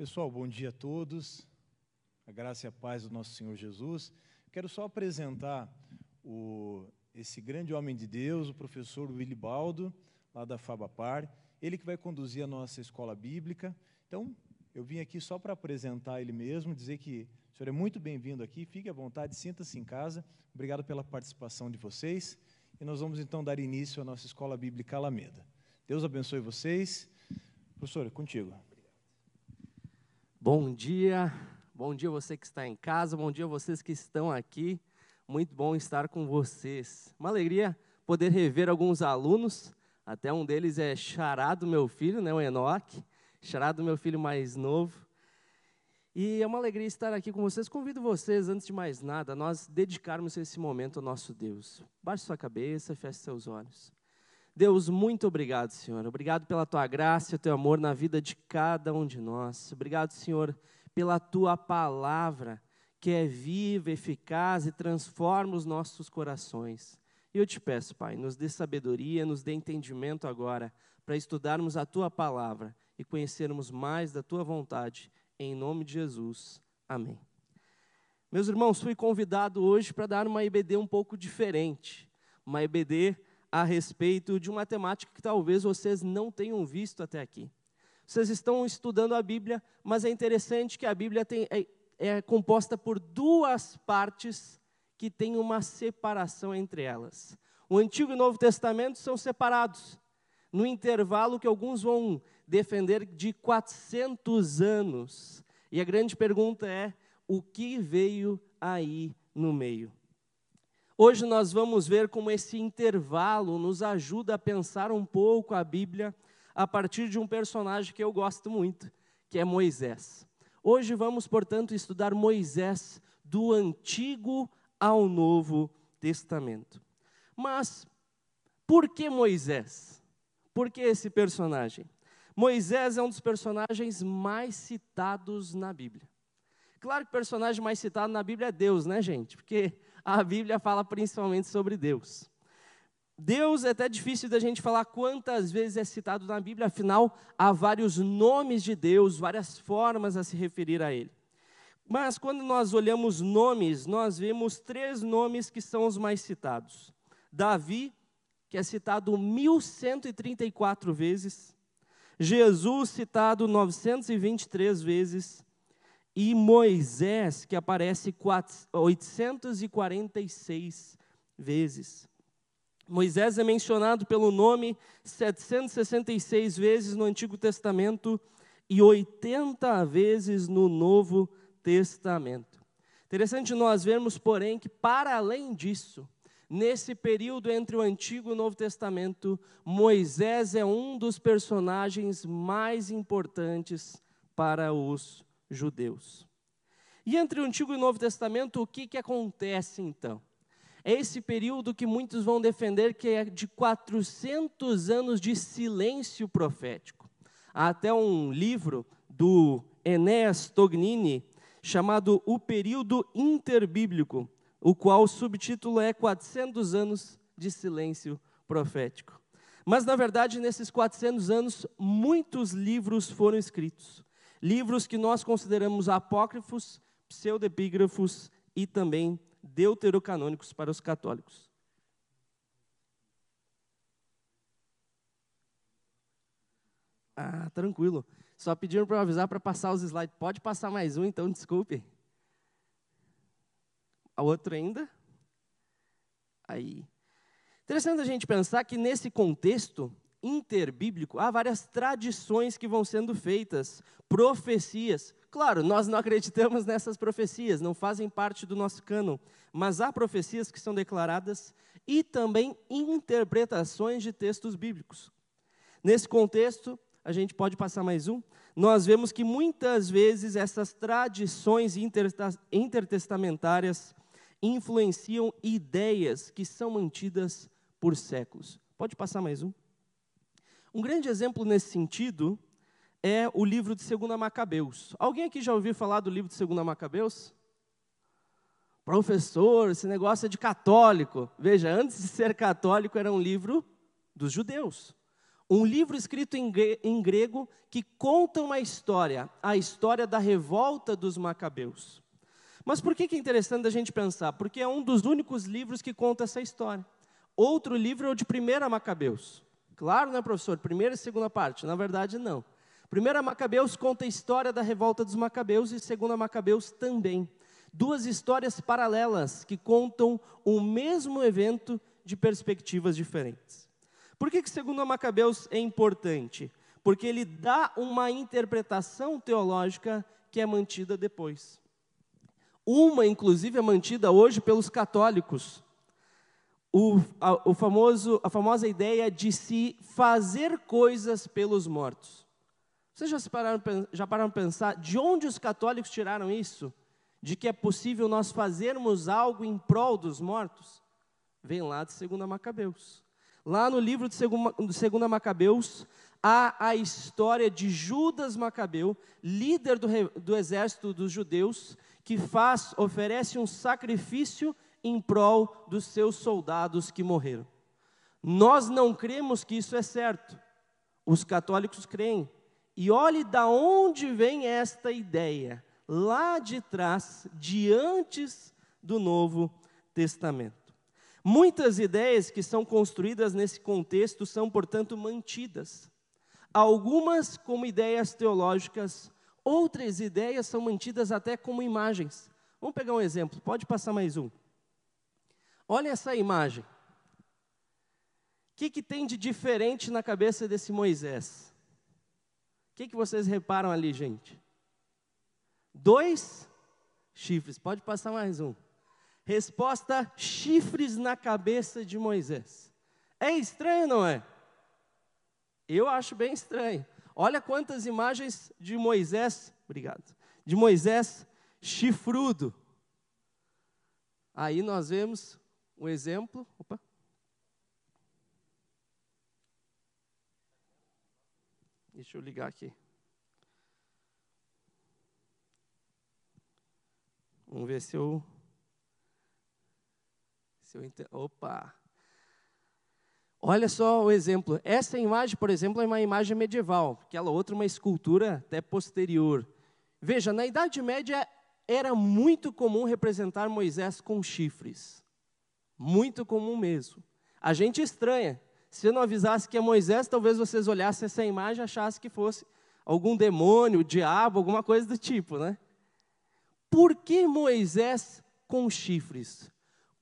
Pessoal, bom dia a todos. A graça e a paz do nosso Senhor Jesus. Quero só apresentar o, esse grande homem de Deus, o professor Willy Baldo, lá da Fabapar. Ele que vai conduzir a nossa escola bíblica. Então, eu vim aqui só para apresentar ele mesmo, dizer que o senhor é muito bem-vindo aqui, fique à vontade, sinta-se em casa. Obrigado pela participação de vocês. E nós vamos então dar início à nossa escola bíblica Alameda. Deus abençoe vocês. Professor, é contigo. Bom dia, bom dia você que está em casa, bom dia vocês que estão aqui. Muito bom estar com vocês. Uma alegria poder rever alguns alunos. Até um deles é Xará do meu filho, né, o Enoque. Xará do meu filho mais novo. E é uma alegria estar aqui com vocês. Convido vocês, antes de mais nada, nós dedicarmos esse momento ao nosso Deus. Baixe sua cabeça, feche seus olhos. Deus, muito obrigado, Senhor. Obrigado pela tua graça e o teu amor na vida de cada um de nós. Obrigado, Senhor, pela tua palavra, que é viva, eficaz e transforma os nossos corações. E eu te peço, Pai, nos dê sabedoria, nos dê entendimento agora, para estudarmos a tua palavra e conhecermos mais da tua vontade em nome de Jesus. Amém. Meus irmãos, fui convidado hoje para dar uma EBD um pouco diferente. Uma EBD a respeito de uma temática que talvez vocês não tenham visto até aqui. Vocês estão estudando a Bíblia, mas é interessante que a Bíblia tem, é, é composta por duas partes que têm uma separação entre elas. O Antigo e o Novo Testamento são separados, no intervalo que alguns vão defender de 400 anos. E a grande pergunta é: o que veio aí no meio? Hoje nós vamos ver como esse intervalo nos ajuda a pensar um pouco a Bíblia a partir de um personagem que eu gosto muito, que é Moisés. Hoje vamos, portanto, estudar Moisés do Antigo ao Novo Testamento. Mas por que Moisés? Por que esse personagem? Moisés é um dos personagens mais citados na Bíblia. Claro que o personagem mais citado na Bíblia é Deus, né, gente? Porque a Bíblia fala principalmente sobre Deus. Deus é até difícil da gente falar quantas vezes é citado na Bíblia, afinal, há vários nomes de Deus, várias formas a se referir a Ele. Mas quando nós olhamos nomes, nós vemos três nomes que são os mais citados: Davi, que é citado 1134 vezes, Jesus citado 923 vezes e Moisés, que aparece 846 vezes. Moisés é mencionado pelo nome 766 vezes no Antigo Testamento e 80 vezes no Novo Testamento. Interessante nós vermos, porém, que para além disso, Nesse período entre o Antigo e o Novo Testamento, Moisés é um dos personagens mais importantes para os judeus. E entre o Antigo e o Novo Testamento, o que, que acontece então? É esse período que muitos vão defender que é de 400 anos de silêncio profético. Há até um livro do Enéas Tognini chamado O Período Interbíblico, o qual o subtítulo é 400 anos de silêncio profético. Mas, na verdade, nesses 400 anos, muitos livros foram escritos. Livros que nós consideramos apócrifos, pseudepígrafos e também deuterocanônicos para os católicos. Ah, tranquilo. Só pediram para eu avisar para passar os slides. Pode passar mais um, então, desculpe. A outra ainda. Aí. Interessante a gente pensar que nesse contexto interbíblico há várias tradições que vão sendo feitas, profecias. Claro, nós não acreditamos nessas profecias, não fazem parte do nosso cânon, mas há profecias que são declaradas e também interpretações de textos bíblicos. Nesse contexto, a gente pode passar mais um. Nós vemos que muitas vezes essas tradições intertestamentárias influenciam ideias que são mantidas por séculos. Pode passar mais um? Um grande exemplo nesse sentido é o livro de 2 Macabeus. Alguém aqui já ouviu falar do livro de 2 Macabeus? Professor, esse negócio é de católico. Veja, antes de ser católico, era um livro dos judeus. Um livro escrito em grego que conta uma história, a história da revolta dos macabeus. Mas por que é interessante a gente pensar? Porque é um dos únicos livros que conta essa história. Outro livro é o de Primeira Macabeus. Claro, né, professor? Primeira e segunda parte. Na verdade, não. Primeira Macabeus conta a história da revolta dos Macabeus e Segunda Macabeus também. Duas histórias paralelas que contam o mesmo evento de perspectivas diferentes. Por que, que segundo Macabeus é importante? Porque ele dá uma interpretação teológica que é mantida depois. Uma, inclusive, é mantida hoje pelos católicos. O, a, o famoso, a famosa ideia de se fazer coisas pelos mortos. Vocês já, pararam, já pararam para pensar de onde os católicos tiraram isso? De que é possível nós fazermos algo em prol dos mortos? Vem lá de 2 Macabeus. Lá no livro de 2 Macabeus, há a história de Judas Macabeu, líder do, do exército dos judeus, que faz, oferece um sacrifício em prol dos seus soldados que morreram. Nós não cremos que isso é certo. Os católicos creem. E olhe da onde vem esta ideia. Lá de trás, de antes do Novo Testamento. Muitas ideias que são construídas nesse contexto são, portanto, mantidas. Algumas como ideias teológicas, outras ideias são mantidas até como imagens. Vamos pegar um exemplo, pode passar mais um. Olha essa imagem. O que, que tem de diferente na cabeça desse Moisés? O que, que vocês reparam ali, gente? Dois chifres, pode passar mais um. Resposta: chifres na cabeça de Moisés. É estranho, não é? Eu acho bem estranho. Olha quantas imagens de Moisés, obrigado, de Moisés chifrudo. Aí nós vemos um exemplo. Opa. Deixa eu ligar aqui. Vamos ver se eu se eu ent... Opa! Olha só o exemplo. Essa imagem, por exemplo, é uma imagem medieval, aquela outra uma escultura até posterior. Veja, na Idade Média era muito comum representar Moisés com chifres. Muito comum mesmo. A gente estranha. Se eu não avisasse que é Moisés, talvez vocês olhassem essa imagem e achassem que fosse algum demônio, diabo, alguma coisa do tipo, né? Por que Moisés com chifres?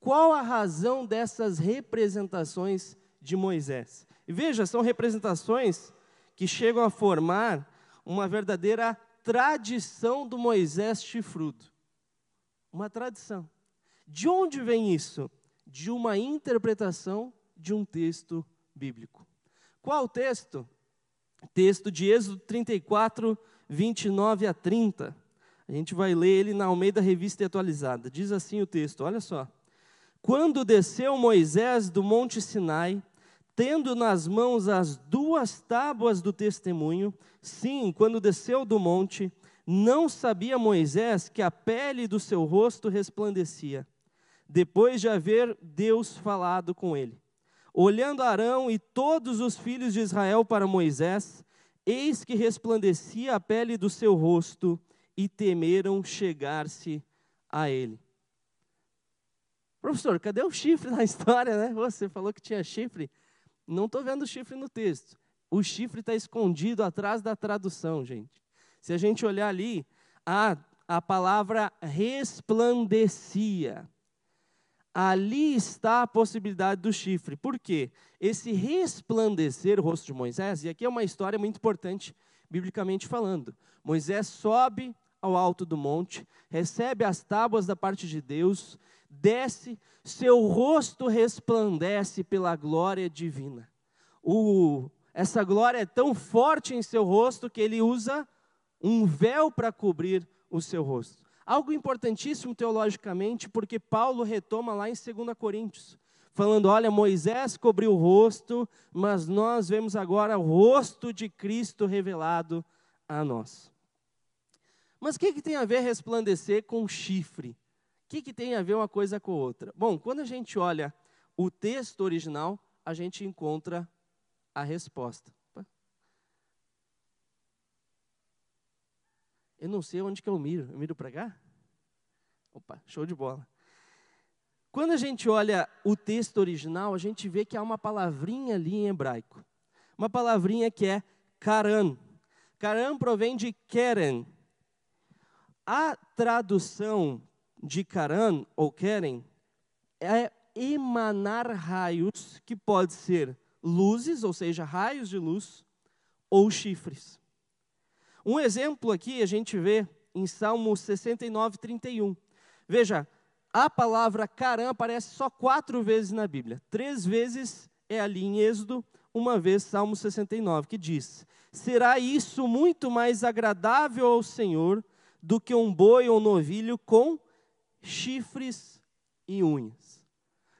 Qual a razão dessas representações de Moisés? Veja, são representações que chegam a formar uma verdadeira tradição do Moisés chifrudo. Uma tradição. De onde vem isso? De uma interpretação de um texto bíblico. Qual texto? Texto de Êxodo 34, 29 a 30. A gente vai ler ele na Almeida Revista Atualizada. Diz assim o texto, olha só. Quando desceu Moisés do monte Sinai, tendo nas mãos as duas tábuas do testemunho, sim, quando desceu do monte, não sabia Moisés que a pele do seu rosto resplandecia, depois de haver Deus falado com ele. Olhando Arão e todos os filhos de Israel para Moisés, eis que resplandecia a pele do seu rosto, e temeram chegar-se a ele. Professor, cadê o chifre na história, né? Você falou que tinha chifre. Não estou vendo o chifre no texto. O chifre está escondido atrás da tradução, gente. Se a gente olhar ali, a, a palavra resplandecia. Ali está a possibilidade do chifre. Por quê? Esse resplandecer o rosto de Moisés, e aqui é uma história muito importante, biblicamente falando. Moisés sobe ao alto do monte, recebe as tábuas da parte de Deus, desce, seu rosto resplandece pela glória divina. O, essa glória é tão forte em seu rosto que ele usa um véu para cobrir o seu rosto. Algo importantíssimo teologicamente, porque Paulo retoma lá em 2 Coríntios, falando: olha, Moisés cobriu o rosto, mas nós vemos agora o rosto de Cristo revelado a nós. Mas o que, que tem a ver resplandecer com chifre? O que, que tem a ver uma coisa com outra? Bom, quando a gente olha o texto original, a gente encontra a resposta. Eu não sei onde que eu miro. Eu miro para cá? Opa, show de bola. Quando a gente olha o texto original, a gente vê que há uma palavrinha ali em hebraico. Uma palavrinha que é karan. Karan provém de keren. A tradução de karan ou keren é emanar raios, que pode ser luzes, ou seja, raios de luz, ou chifres. Um exemplo aqui a gente vê em Salmo 69, 31. Veja, a palavra carã aparece só quatro vezes na Bíblia. Três vezes é ali em Êxodo, uma vez Salmo 69, que diz: Será isso muito mais agradável ao Senhor do que um boi ou novilho com chifres e unhas.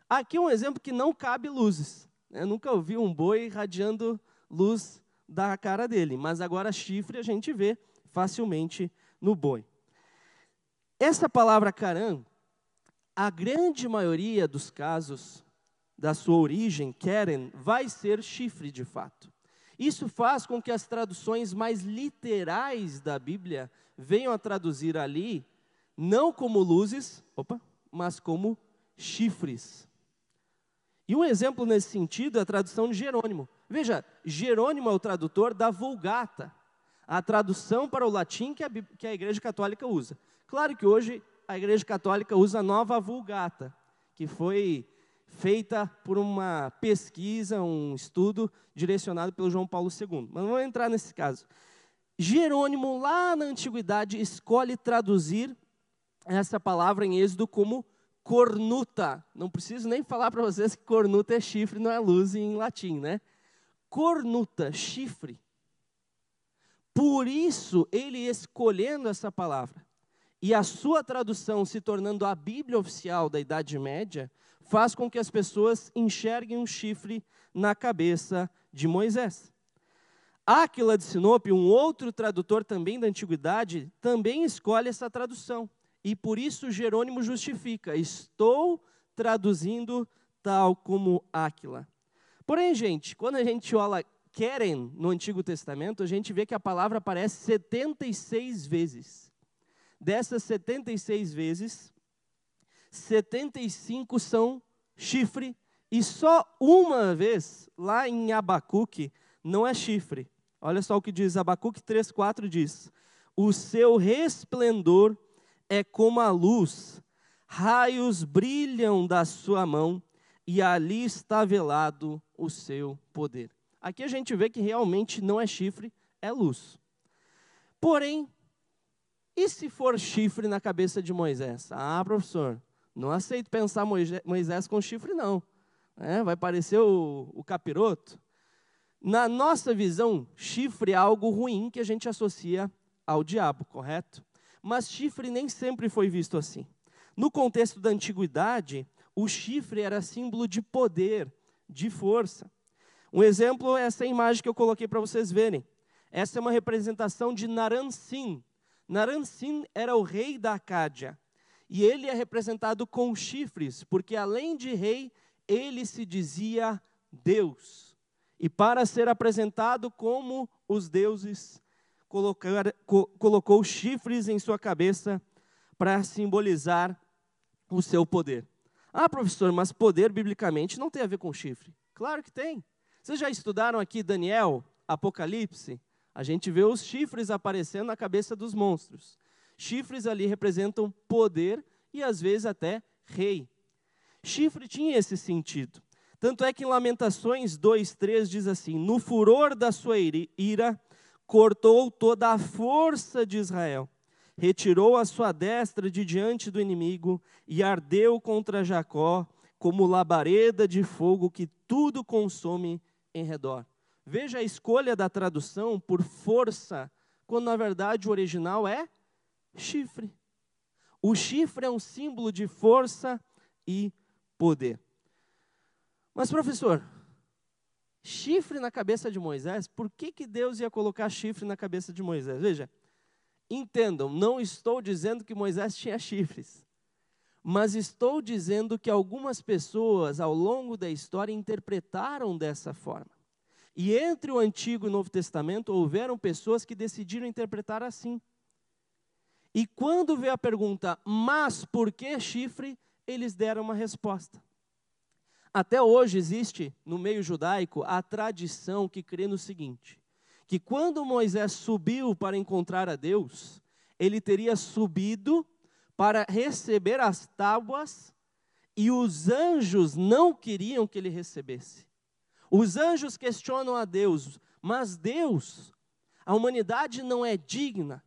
Aqui um exemplo que não cabe luzes. Eu nunca ouvi um boi irradiando luz da cara dele, mas agora chifre a gente vê facilmente no boi. Essa palavra caram, a grande maioria dos casos da sua origem, Keren, vai ser chifre de fato. Isso faz com que as traduções mais literais da Bíblia venham a traduzir ali, não como luzes, opa, mas como chifres. E um exemplo nesse sentido é a tradução de Jerônimo. Veja, Jerônimo é o tradutor da Vulgata, a tradução para o latim que a, que a Igreja Católica usa. Claro que hoje a Igreja Católica usa a nova Vulgata, que foi feita por uma pesquisa, um estudo direcionado pelo João Paulo II. Mas não vou entrar nesse caso. Jerônimo, lá na antiguidade, escolhe traduzir essa palavra em Êxodo como cornuta. Não preciso nem falar para vocês que cornuta é chifre, não é luz em latim, né? Cornuta, chifre. Por isso, ele escolhendo essa palavra e a sua tradução se tornando a Bíblia oficial da Idade Média, faz com que as pessoas enxerguem um chifre na cabeça de Moisés. Áquila de Sinope, um outro tradutor também da antiguidade, também escolhe essa tradução. E por isso Jerônimo justifica: estou traduzindo tal como Áquila. Porém, gente, quando a gente olha querem no Antigo Testamento, a gente vê que a palavra aparece 76 vezes. Dessas 76 vezes, 75 são chifre, e só uma vez, lá em Abacuque, não é chifre. Olha só o que diz Abacuque 3,4 diz: O seu resplendor é como a luz, raios brilham da sua mão, e ali está velado o seu poder. Aqui a gente vê que realmente não é chifre, é luz. Porém, e se for chifre na cabeça de Moisés? Ah, professor, não aceito pensar Moisés com chifre, não. É, vai parecer o, o capiroto. Na nossa visão, chifre é algo ruim que a gente associa ao diabo, correto? Mas chifre nem sempre foi visto assim. No contexto da antiguidade, o chifre era símbolo de poder, de força. Um exemplo é essa imagem que eu coloquei para vocês verem. Essa é uma representação de Naran-Sin. Naran-Sin era o rei da Acádia. E ele é representado com chifres, porque além de rei, ele se dizia Deus. E para ser apresentado como os deuses, colocar, co, colocou chifres em sua cabeça para simbolizar o seu poder. Ah, professor, mas poder biblicamente não tem a ver com chifre. Claro que tem. Vocês já estudaram aqui Daniel, Apocalipse? A gente vê os chifres aparecendo na cabeça dos monstros. Chifres ali representam poder e às vezes até rei. Chifre tinha esse sentido. Tanto é que em Lamentações 2:3 diz assim: "No furor da sua ira, cortou toda a força de Israel retirou a sua destra de diante do inimigo e ardeu contra Jacó como labareda de fogo que tudo consome em redor. Veja a escolha da tradução por força, quando na verdade o original é chifre. O chifre é um símbolo de força e poder. Mas, professor, chifre na cabeça de Moisés, por que, que Deus ia colocar chifre na cabeça de Moisés? Veja, Entendam, não estou dizendo que Moisés tinha chifres, mas estou dizendo que algumas pessoas ao longo da história interpretaram dessa forma. E entre o Antigo e o Novo Testamento houveram pessoas que decidiram interpretar assim. E quando veio a pergunta, mas por que chifre? Eles deram uma resposta. Até hoje existe no meio judaico a tradição que crê no seguinte: que quando Moisés subiu para encontrar a Deus, ele teria subido para receber as tábuas e os anjos não queriam que ele recebesse. Os anjos questionam a Deus, mas Deus, a humanidade não é digna.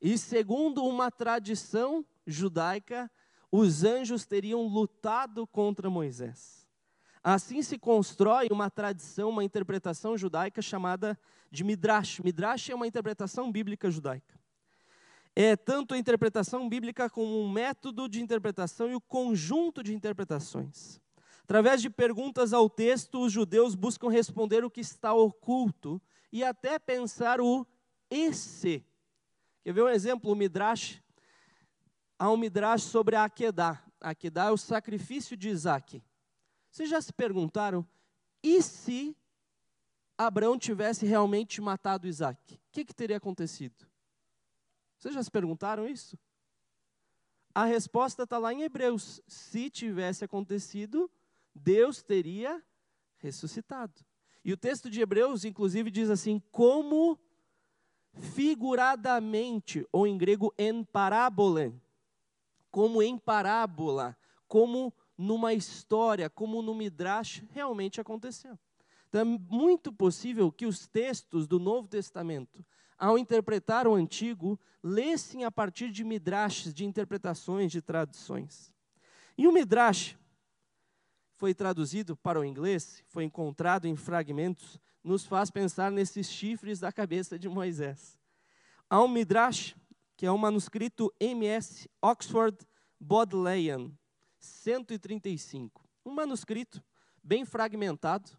E segundo uma tradição judaica, os anjos teriam lutado contra Moisés. Assim se constrói uma tradição, uma interpretação judaica chamada de Midrash. Midrash é uma interpretação bíblica judaica é tanto a interpretação bíblica como um método de interpretação e o conjunto de interpretações. Através de perguntas ao texto, os judeus buscam responder o que está oculto e até pensar o esse. Quer ver um exemplo? O Midrash. Há um Midrash sobre a Akedah. A Akedah é o sacrifício de Isaac. Vocês já se perguntaram, e se Abraão tivesse realmente matado Isaac? O que, que teria acontecido? Vocês já se perguntaram isso? A resposta está lá em Hebreus. Se tivesse acontecido, Deus teria ressuscitado. E o texto de Hebreus, inclusive, diz assim: como figuradamente, ou em grego, en parábola, como em parábola, como numa história, como no Midrash, realmente aconteceu. Então é muito possível que os textos do Novo Testamento ao interpretar o antigo, lessem a partir de midrashes, de interpretações, de traduções. E o midrash foi traduzido para o inglês, foi encontrado em fragmentos, nos faz pensar nesses chifres da cabeça de Moisés. Há um midrash, que é um manuscrito MS Oxford Bodleian, 135. Um manuscrito bem fragmentado,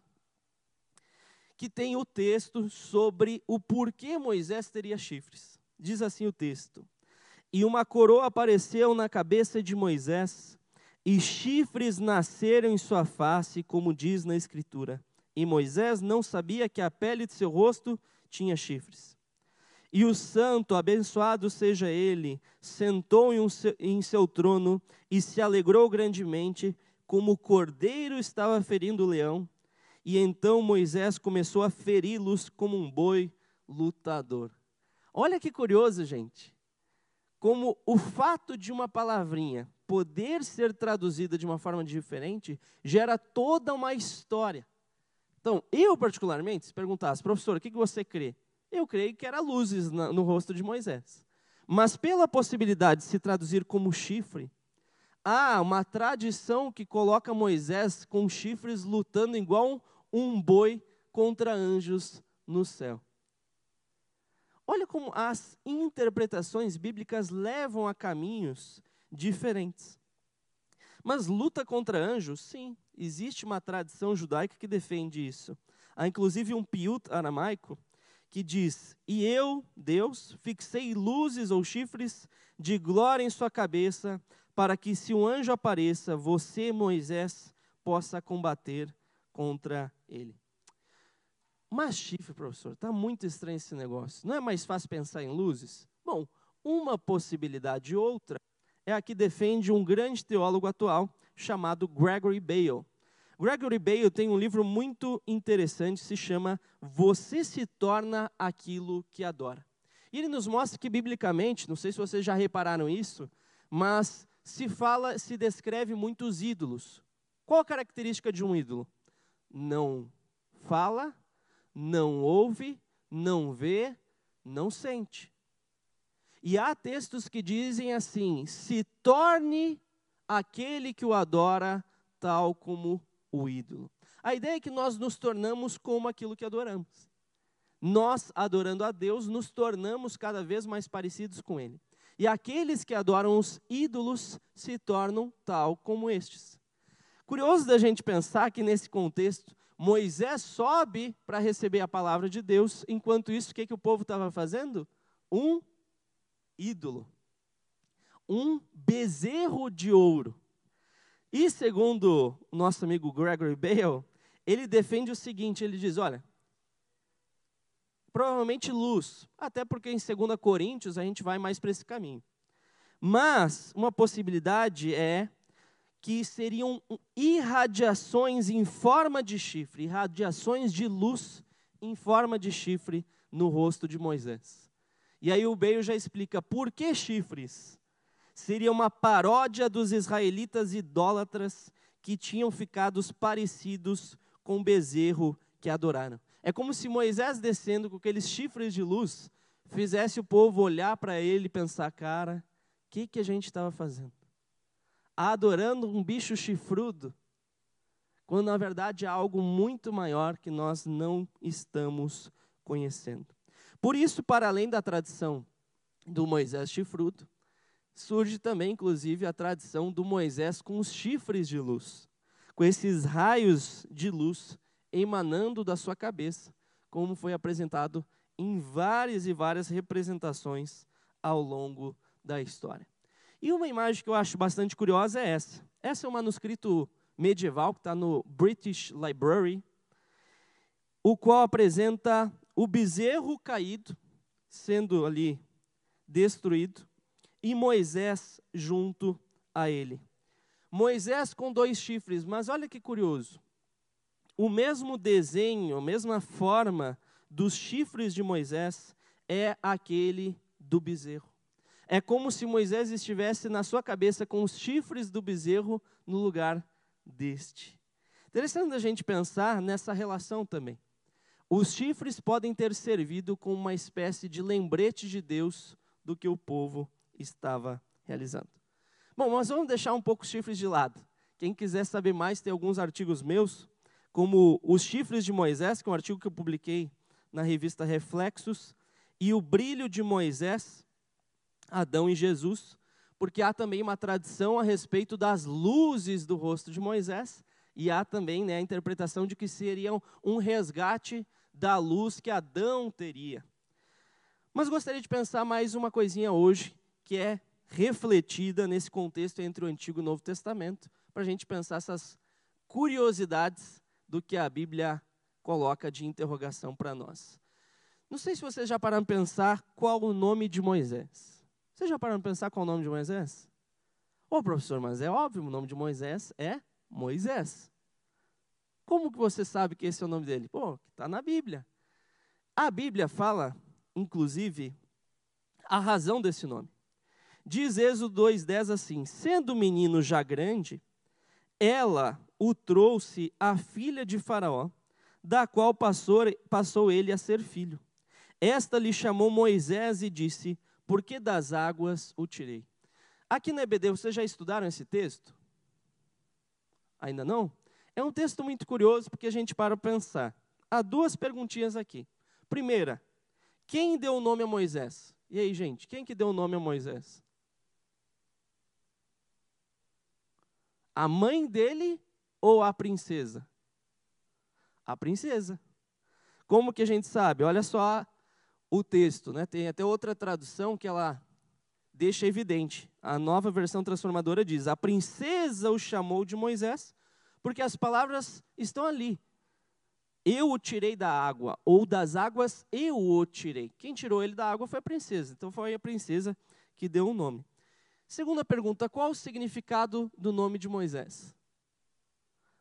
que tem o texto sobre o porquê Moisés teria chifres. Diz assim o texto: E uma coroa apareceu na cabeça de Moisés, e chifres nasceram em sua face, como diz na Escritura. E Moisés não sabia que a pele de seu rosto tinha chifres. E o santo, abençoado seja ele, sentou em, um, em seu trono e se alegrou grandemente, como o cordeiro estava ferindo o leão e então Moisés começou a feri-los como um boi lutador. Olha que curioso, gente. Como o fato de uma palavrinha poder ser traduzida de uma forma diferente gera toda uma história. Então, eu particularmente, se perguntasse, professor, o que você crê? Eu creio que era luzes no rosto de Moisés. Mas pela possibilidade de se traduzir como chifre, há uma tradição que coloca Moisés com chifres lutando igual um boi contra anjos no céu. Olha como as interpretações bíblicas levam a caminhos diferentes. Mas luta contra anjos, sim, existe uma tradição judaica que defende isso. Há inclusive um piut aramaico que diz: E eu, Deus, fixei luzes ou chifres de glória em sua cabeça, para que se um anjo apareça, você, Moisés, possa combater contra ele. Mas chifre, professor, está muito estranho esse negócio. Não é mais fácil pensar em luzes? Bom, uma possibilidade outra é a que defende um grande teólogo atual chamado Gregory Bale. Gregory Bale tem um livro muito interessante, se chama Você se torna aquilo que adora. E ele nos mostra que biblicamente, não sei se vocês já repararam isso, mas se fala, se descreve muitos ídolos. Qual a característica de um ídolo? não fala, não ouve, não vê, não sente. E há textos que dizem assim: se torne aquele que o adora tal como o ídolo. A ideia é que nós nos tornamos como aquilo que adoramos. Nós, adorando a Deus, nos tornamos cada vez mais parecidos com Ele. E aqueles que adoram os ídolos se tornam tal como estes. Curioso da gente pensar que nesse contexto, Moisés sobe para receber a palavra de Deus, enquanto isso, o que, que o povo estava fazendo? Um ídolo. Um bezerro de ouro. E segundo o nosso amigo Gregory Bale, ele defende o seguinte: ele diz, olha, provavelmente luz, até porque em 2 Coríntios a gente vai mais para esse caminho. Mas uma possibilidade é que seriam irradiações em forma de chifre, irradiações de luz em forma de chifre no rosto de Moisés. E aí o Beio já explica por que chifres. Seria uma paródia dos israelitas idólatras que tinham ficado parecidos com o bezerro que adoraram. É como se Moisés descendo com aqueles chifres de luz fizesse o povo olhar para ele e pensar, cara, o que, que a gente estava fazendo? Adorando um bicho chifrudo, quando na verdade há algo muito maior que nós não estamos conhecendo. Por isso, para além da tradição do Moisés chifrudo, surge também, inclusive, a tradição do Moisés com os chifres de luz, com esses raios de luz emanando da sua cabeça, como foi apresentado em várias e várias representações ao longo da história. E uma imagem que eu acho bastante curiosa é essa. Essa é um manuscrito medieval que está no British Library, o qual apresenta o bezerro caído, sendo ali destruído, e Moisés junto a ele. Moisés com dois chifres, mas olha que curioso. O mesmo desenho, a mesma forma dos chifres de Moisés é aquele do bezerro. É como se Moisés estivesse na sua cabeça com os chifres do bezerro no lugar deste. Interessante a gente pensar nessa relação também. Os chifres podem ter servido como uma espécie de lembrete de Deus do que o povo estava realizando. Bom, mas vamos deixar um pouco os chifres de lado. Quem quiser saber mais, tem alguns artigos meus, como Os Chifres de Moisés, que é um artigo que eu publiquei na revista Reflexos, e O Brilho de Moisés, Adão e Jesus, porque há também uma tradição a respeito das luzes do rosto de Moisés, e há também né, a interpretação de que seriam um resgate da luz que Adão teria. Mas gostaria de pensar mais uma coisinha hoje, que é refletida nesse contexto entre o Antigo e o Novo Testamento, para a gente pensar essas curiosidades do que a Bíblia coloca de interrogação para nós. Não sei se vocês já pararam para pensar qual o nome de Moisés. Vocês já pararam para pensar qual o nome de Moisés? Ô, professor, mas é óbvio, o nome de Moisés é Moisés. Como que você sabe que esse é o nome dele? Pô, está na Bíblia. A Bíblia fala, inclusive, a razão desse nome. Diz Êxodo 2,10 assim: Sendo o menino já grande, ela o trouxe à filha de Faraó, da qual passou, passou ele a ser filho. Esta lhe chamou Moisés e disse: porque das águas o tirei. Aqui na EBD, vocês já estudaram esse texto? Ainda não? É um texto muito curioso porque a gente para pensar. Há duas perguntinhas aqui. Primeira, quem deu o nome a Moisés? E aí, gente, quem que deu o nome a Moisés? A mãe dele ou a princesa? A princesa. Como que a gente sabe? Olha só o texto. Né? Tem até outra tradução que ela deixa evidente. A nova versão transformadora diz: A princesa o chamou de Moisés, porque as palavras estão ali. Eu o tirei da água, ou das águas eu o tirei. Quem tirou ele da água foi a princesa. Então foi a princesa que deu o um nome. Segunda pergunta: qual o significado do nome de Moisés?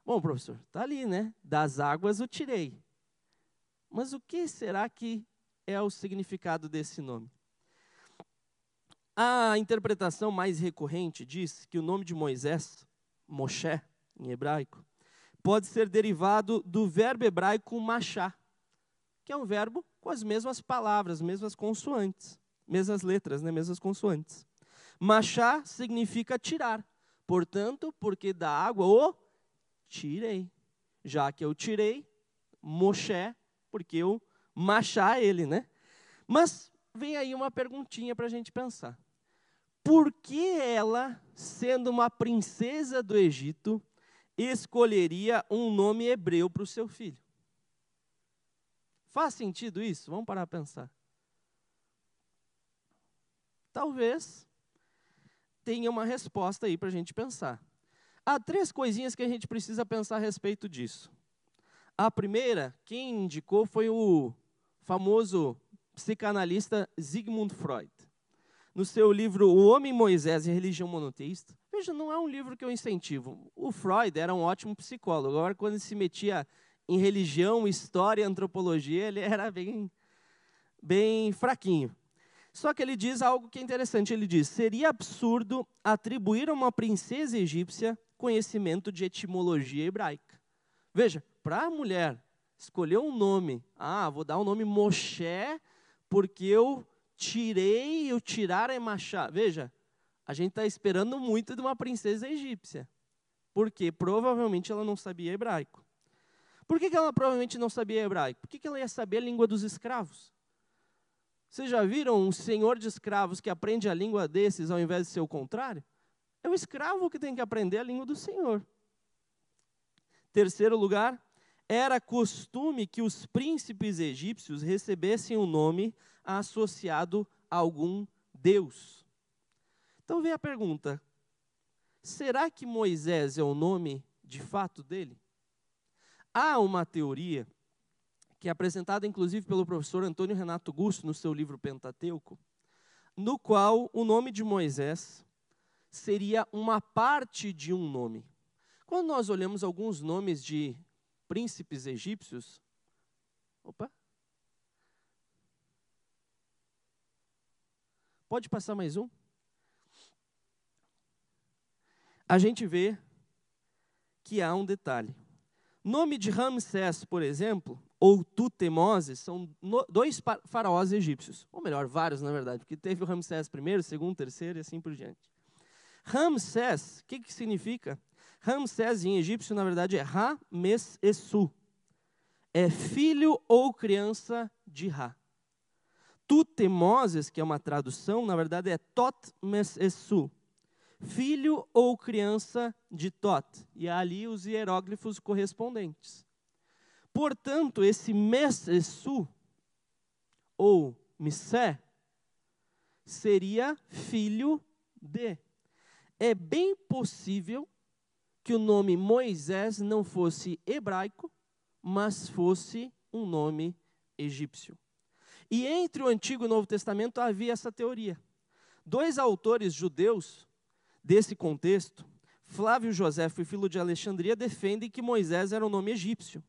Bom, professor, está ali, né? Das águas o tirei. Mas o que será que é o significado desse nome. A interpretação mais recorrente diz que o nome de Moisés, Moshe, em hebraico, pode ser derivado do verbo hebraico machá, que é um verbo com as mesmas palavras, mesmas consoantes, mesmas letras, né, mesmas consoantes. Machá significa tirar. Portanto, porque da água o tirei. Já que eu tirei, Moshe, porque eu machar ele, né? Mas vem aí uma perguntinha para a gente pensar. Por que ela, sendo uma princesa do Egito, escolheria um nome hebreu para o seu filho? Faz sentido isso? Vamos parar a pensar. Talvez tenha uma resposta aí para a gente pensar. Há três coisinhas que a gente precisa pensar a respeito disso. A primeira, quem indicou foi o famoso psicanalista Sigmund Freud. no seu livro O Homem Moisés e a Religião Monoteísta. Veja, não é um livro que eu incentivo. O Freud era um ótimo psicólogo. Agora, quando ele se metia em religião, história, antropologia, ele era bem, bem fraquinho. Só que ele diz algo que é interessante. Ele diz: seria absurdo atribuir a uma princesa egípcia conhecimento de etimologia hebraica. Veja, para a mulher escolher um nome, ah, vou dar o nome Moshe porque eu tirei, o tirar é machá. Veja, a gente está esperando muito de uma princesa egípcia. Porque provavelmente ela não sabia hebraico. Por que, que ela provavelmente não sabia hebraico? Por que, que ela ia saber a língua dos escravos? Vocês já viram um senhor de escravos que aprende a língua desses ao invés de ser o contrário? É o escravo que tem que aprender a língua do senhor. Terceiro lugar, era costume que os príncipes egípcios recebessem um nome associado a algum deus. Então vem a pergunta: será que Moisés é o nome de fato dele? Há uma teoria que é apresentada inclusive pelo professor Antônio Renato Gusto no seu livro Pentateuco, no qual o nome de Moisés seria uma parte de um nome. Quando nós olhamos alguns nomes de príncipes egípcios, opa, Pode passar mais um? A gente vê que há um detalhe. Nome de Ramsés, por exemplo, ou Tutemoses, são dois faraós egípcios. Ou melhor, vários, na verdade, porque teve o Ramsés I, segundo, terceiro e assim por diante. Ramsés, o que, que significa? Ramsés em egípcio, na verdade, é Ra-Mes-Essu. É filho ou criança de Ra. Tutemoses, que é uma tradução, na verdade é Tot Mes-Essu. Filho ou criança de Tot. E há ali os hieróglifos correspondentes. Portanto, esse Mes-Essu, ou Missé, seria filho de. É bem possível que o nome Moisés não fosse hebraico, mas fosse um nome egípcio. E entre o Antigo e o Novo Testamento havia essa teoria. Dois autores judeus desse contexto, Flávio Joséfo e Filo de Alexandria, defendem que Moisés era um nome egípcio.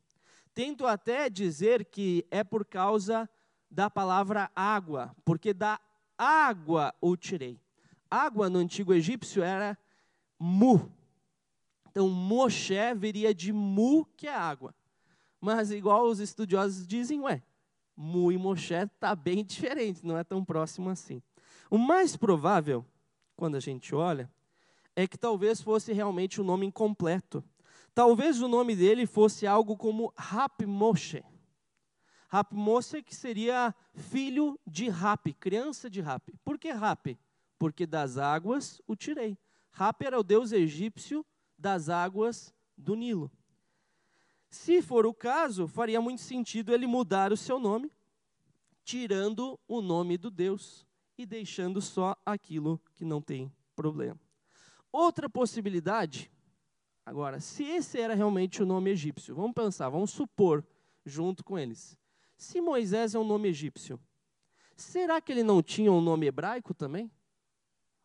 Tento até dizer que é por causa da palavra água, porque da água o tirei. Água no antigo egípcio era mu, então, Moshe viria de Mu, que é água. Mas, igual os estudiosos dizem, ué, Mu e Moshe está bem diferente, não é tão próximo assim. O mais provável, quando a gente olha, é que talvez fosse realmente o nome incompleto. Talvez o nome dele fosse algo como Rap Moshe. Rap Moshe que seria filho de Rap, criança de Rap. Por que Rap? Porque das águas o tirei. Rap era o deus egípcio das águas do Nilo. Se for o caso, faria muito sentido ele mudar o seu nome, tirando o nome do Deus e deixando só aquilo que não tem problema. Outra possibilidade, agora, se esse era realmente o nome egípcio, vamos pensar, vamos supor, junto com eles, se Moisés é um nome egípcio, será que ele não tinha um nome hebraico também?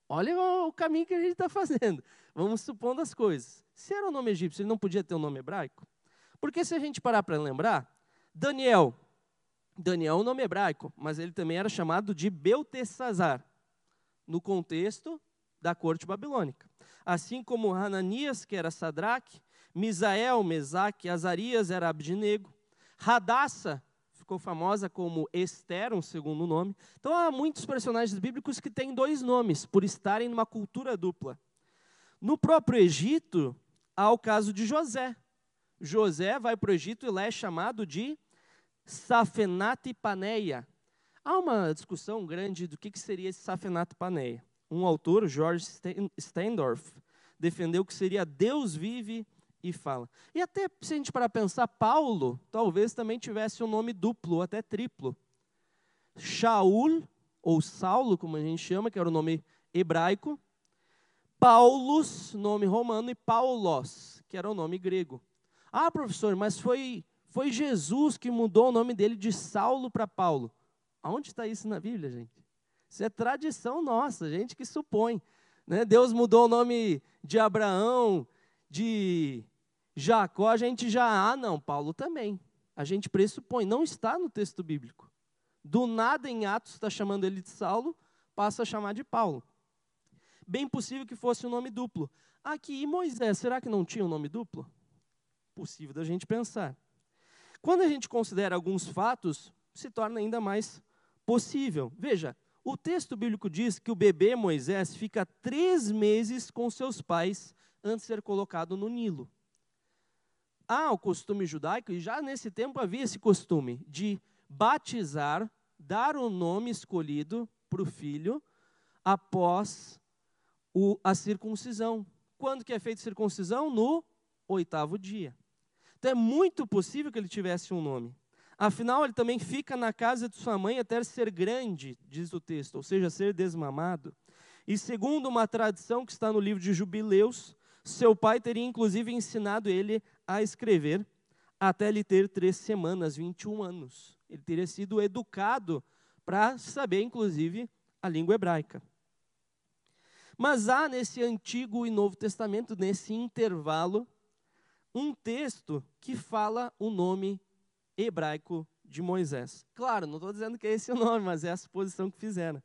Olha o caminho que a gente está fazendo. Vamos supondo as coisas. Se era um nome egípcio, ele não podia ter um nome hebraico? Porque se a gente parar para lembrar, Daniel, Daniel é um nome hebraico, mas ele também era chamado de Beltesazar, no contexto da corte babilônica. Assim como Hananias, que era Sadraque, Misael, Mesaque, Azarias era Abdinego, Radassa, ficou famosa como Esther, um segundo nome. Então há muitos personagens bíblicos que têm dois nomes, por estarem numa cultura dupla. No próprio Egito, há o caso de José. José vai para o Egito e lá é chamado de Safenat Paneia. Há uma discussão grande do que seria esse Safenat Paneia. Um autor, George Steindorf, defendeu que seria Deus vive e fala. E até se a gente para pensar, Paulo talvez também tivesse um nome duplo, ou até triplo. Shaul, ou Saulo, como a gente chama, que era o nome hebraico. Paulus, nome romano, e Paulos, que era o nome grego. Ah, professor, mas foi, foi Jesus que mudou o nome dele de Saulo para Paulo. Aonde está isso na Bíblia, gente? Isso é tradição nossa, gente que supõe. Né? Deus mudou o nome de Abraão, de Jacó, a gente já. Ah, não, Paulo também. A gente pressupõe, não está no texto bíblico. Do nada em Atos está chamando ele de Saulo, passa a chamar de Paulo. Bem possível que fosse um nome duplo. Aqui, e Moisés, será que não tinha um nome duplo? Possível da gente pensar. Quando a gente considera alguns fatos, se torna ainda mais possível. Veja, o texto bíblico diz que o bebê Moisés fica três meses com seus pais antes de ser colocado no Nilo. Há o costume judaico, e já nesse tempo havia esse costume, de batizar, dar o nome escolhido para o filho após o, a circuncisão. Quando que é feita a circuncisão? No oitavo dia. Então é muito possível que ele tivesse um nome. Afinal, ele também fica na casa de sua mãe até ser grande, diz o texto, ou seja, ser desmamado. E segundo uma tradição que está no livro de Jubileus, seu pai teria inclusive ensinado ele a escrever até ele ter três semanas, 21 anos. Ele teria sido educado para saber, inclusive, a língua hebraica. Mas há nesse Antigo e Novo Testamento, nesse intervalo, um texto que fala o nome hebraico de Moisés. Claro, não estou dizendo que é esse o nome, mas é a suposição que fizeram.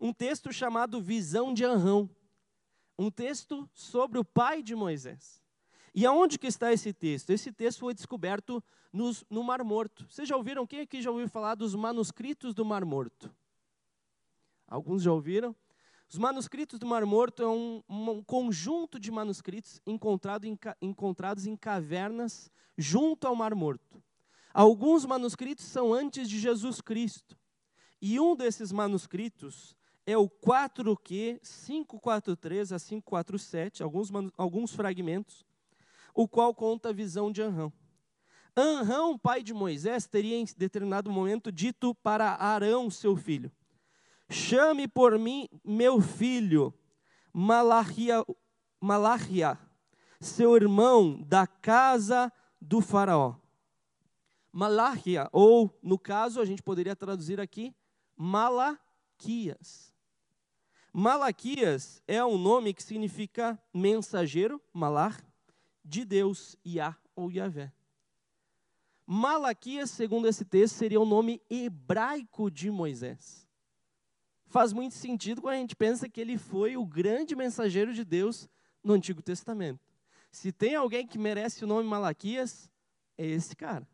Um texto chamado Visão de Arrão. Um texto sobre o pai de Moisés. E aonde que está esse texto? Esse texto foi descoberto nos, no Mar Morto. Vocês já ouviram? Quem aqui já ouviu falar dos manuscritos do Mar Morto? Alguns já ouviram? Os manuscritos do Mar Morto é um, um conjunto de manuscritos encontrado em, encontrados em cavernas junto ao Mar Morto. Alguns manuscritos são antes de Jesus Cristo. E um desses manuscritos é o 4Q 543 a 547, alguns, alguns fragmentos, o qual conta a visão de Anrão. Anrão, pai de Moisés, teria em determinado momento dito para Arão, seu filho: Chame por mim meu filho, Malachia, Malachia, seu irmão da casa do faraó. Malachia, ou no caso a gente poderia traduzir aqui, Malaquias. Malaquias é um nome que significa mensageiro, Malach, de Deus, Yah ou Yahvé. Malaquias, segundo esse texto, seria o nome hebraico de Moisés faz muito sentido quando a gente pensa que ele foi o grande mensageiro de Deus no Antigo Testamento. Se tem alguém que merece o nome Malaquias, é esse cara.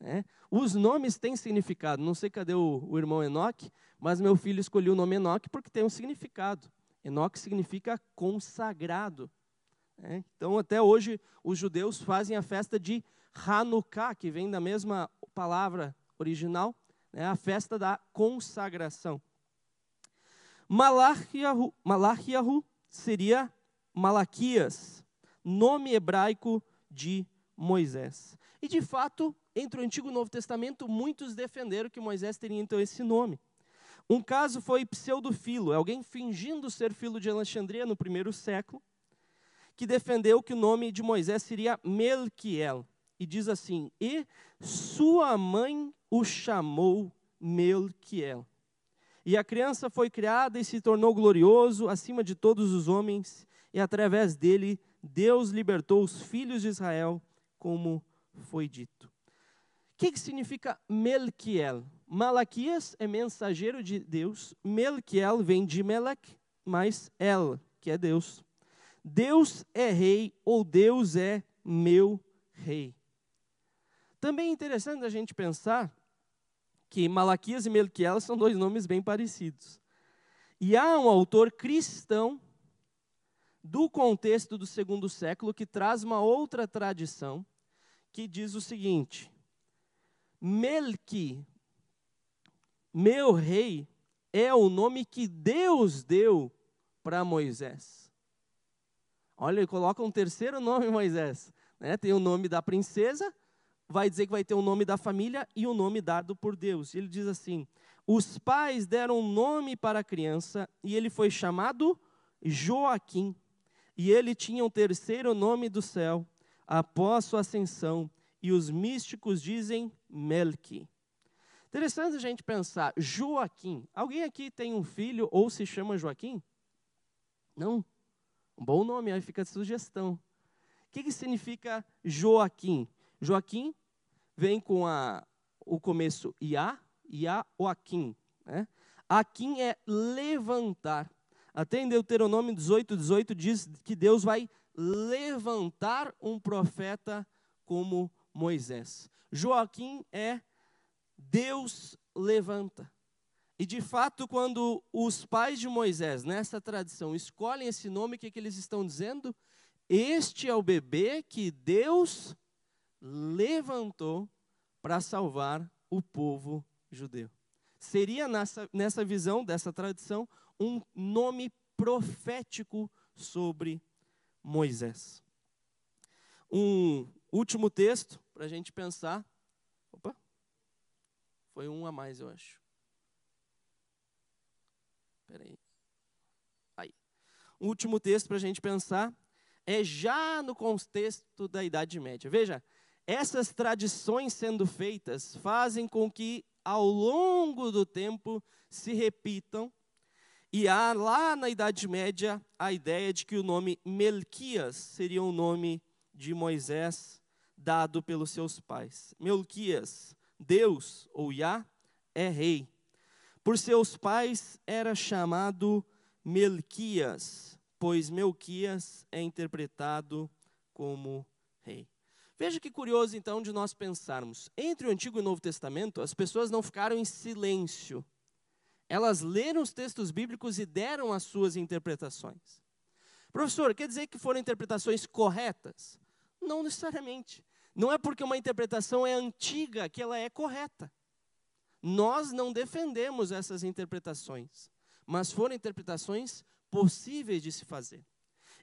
Né? Os nomes têm significado. Não sei cadê o, o irmão Enoque, mas meu filho escolheu o nome Enoque porque tem um significado. Enoque significa consagrado. Né? Então, até hoje, os judeus fazem a festa de Hanukkah, que vem da mesma palavra original, né? a festa da consagração. Malachiahu, seria Malaquias, nome hebraico de Moisés. E de fato, entre o Antigo e o Novo Testamento, muitos defenderam que Moisés teria então esse nome. Um caso foi Pseudofilo, alguém fingindo ser filho de Alexandria no primeiro século, que defendeu que o nome de Moisés seria Melquiel. E diz assim: E sua mãe o chamou Melquiel. E a criança foi criada e se tornou glorioso acima de todos os homens, e através dele Deus libertou os filhos de Israel, como foi dito. O que, que significa Melquiel? Malaquias é mensageiro de Deus, Melquiel vem de Melech, mais El, que é Deus. Deus é rei ou Deus é meu rei. Também é interessante a gente pensar que Malaquias e Melquiel são dois nomes bem parecidos. E há um autor cristão do contexto do segundo século que traz uma outra tradição que diz o seguinte: Melqui, meu rei, é o nome que Deus deu para Moisés. Olha, ele coloca um terceiro nome, Moisés. Né? Tem o nome da princesa, vai dizer que vai ter o nome da família e o nome dado por Deus. Ele diz assim: os pais deram um nome para a criança e ele foi chamado Joaquim. E ele tinha um terceiro nome do céu após sua ascensão. E os místicos dizem Melqui. Interessante a gente pensar, Joaquim. Alguém aqui tem um filho ou se chama Joaquim? Não? Um bom nome, aí fica a sugestão. O que, que significa Joaquim? Joaquim vem com a, o começo Iá, Iá ou Aquim. Né? Aquim é levantar. Até em Deuteronômio 18, 18 diz que Deus vai levantar um profeta como Moisés. Joaquim é Deus levanta. E de fato, quando os pais de Moisés, nessa tradição, escolhem esse nome, o que, que eles estão dizendo? Este é o bebê que Deus levantou para salvar o povo judeu. Seria nessa, nessa visão, dessa tradição, um nome profético sobre Moisés. Um último texto para a gente pensar. Opa, foi um a mais, eu acho. Espera aí. aí. Um último texto para a gente pensar é já no contexto da Idade Média. Veja, essas tradições sendo feitas fazem com que, ao longo do tempo, se repitam. E há lá na Idade Média a ideia de que o nome Melquias seria o nome de Moisés dado pelos seus pais. Melquias, Deus ou Yah, é rei. Por seus pais era chamado Melquias, pois Melquias é interpretado como rei. Veja que curioso então de nós pensarmos. Entre o Antigo e o Novo Testamento, as pessoas não ficaram em silêncio. Elas leram os textos bíblicos e deram as suas interpretações. Professor, quer dizer que foram interpretações corretas? Não necessariamente. Não é porque uma interpretação é antiga que ela é correta. Nós não defendemos essas interpretações, mas foram interpretações possíveis de se fazer.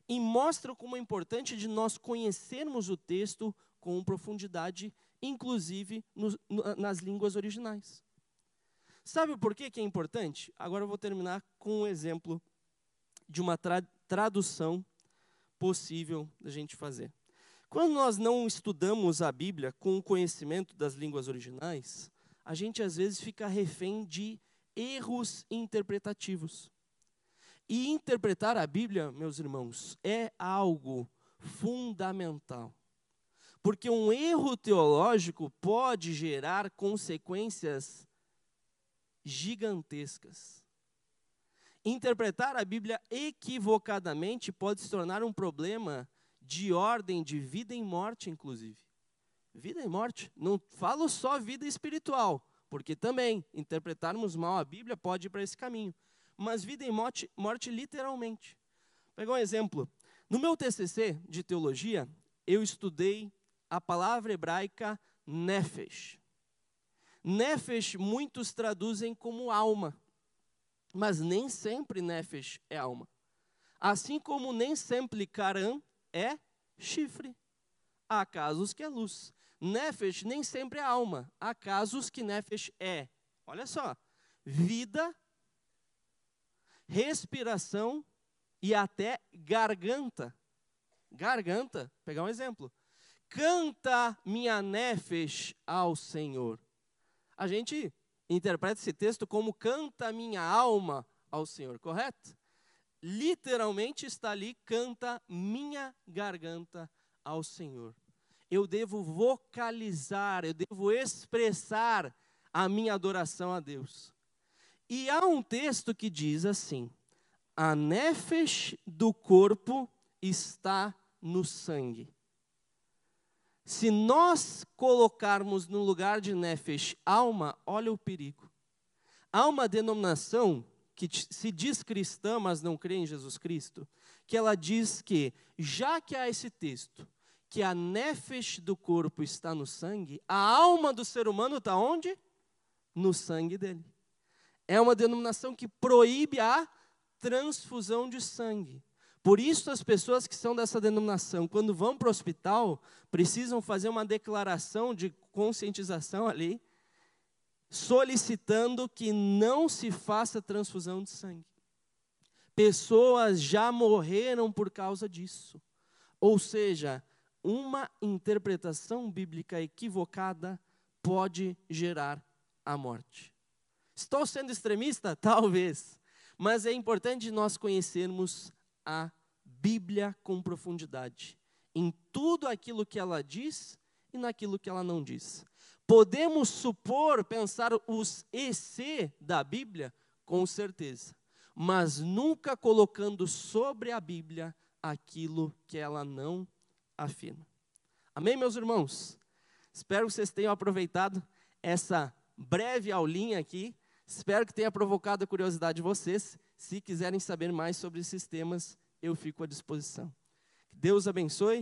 E mostram como é importante de nós conhecermos o texto com profundidade, inclusive no, nas línguas originais. Sabe por que, que é importante? Agora eu vou terminar com um exemplo de uma tra tradução possível da gente fazer. Quando nós não estudamos a Bíblia com o conhecimento das línguas originais, a gente às vezes fica refém de erros interpretativos. E interpretar a Bíblia, meus irmãos, é algo fundamental. Porque um erro teológico pode gerar consequências gigantescas. Interpretar a Bíblia equivocadamente pode se tornar um problema de ordem de vida e morte, inclusive. Vida e morte. Não falo só vida espiritual, porque também interpretarmos mal a Bíblia pode ir para esse caminho. Mas vida e morte, morte literalmente. Vou pegar um exemplo. No meu TCC de teologia, eu estudei a palavra hebraica nefesh. Nefesh muitos traduzem como alma, mas nem sempre nefesh é alma. Assim como nem sempre caram é chifre. Há casos que é luz. Nefesh nem sempre é alma. Há casos que Nefesh é, olha só, vida, respiração e até garganta. Garganta, pegar um exemplo. Canta minha Nefesh ao Senhor. A gente interpreta esse texto como canta minha alma ao Senhor, correto? Literalmente está ali, canta minha garganta ao Senhor eu devo vocalizar, eu devo expressar a minha adoração a Deus. E há um texto que diz assim: a nefesh do corpo está no sangue. Se nós colocarmos no lugar de nefesh alma, olha o perigo. Há uma denominação que se diz cristã, mas não crê em Jesus Cristo, que ela diz que, já que há esse texto, que a nefesh do corpo está no sangue, a alma do ser humano está onde? No sangue dele. É uma denominação que proíbe a transfusão de sangue. Por isso, as pessoas que são dessa denominação, quando vão para o hospital, precisam fazer uma declaração de conscientização ali, solicitando que não se faça transfusão de sangue. Pessoas já morreram por causa disso. Ou seja, uma interpretação bíblica equivocada pode gerar à morte. Estou sendo extremista? Talvez. Mas é importante nós conhecermos a Bíblia com profundidade, em tudo aquilo que ela diz e naquilo que ela não diz. Podemos supor, pensar os EC da Bíblia? Com certeza. Mas nunca colocando sobre a Bíblia aquilo que ela não afirma. Amém, meus irmãos? Espero que vocês tenham aproveitado essa breve aulinha aqui. Espero que tenha provocado a curiosidade de vocês. Se quiserem saber mais sobre esses temas, eu fico à disposição. Que Deus abençoe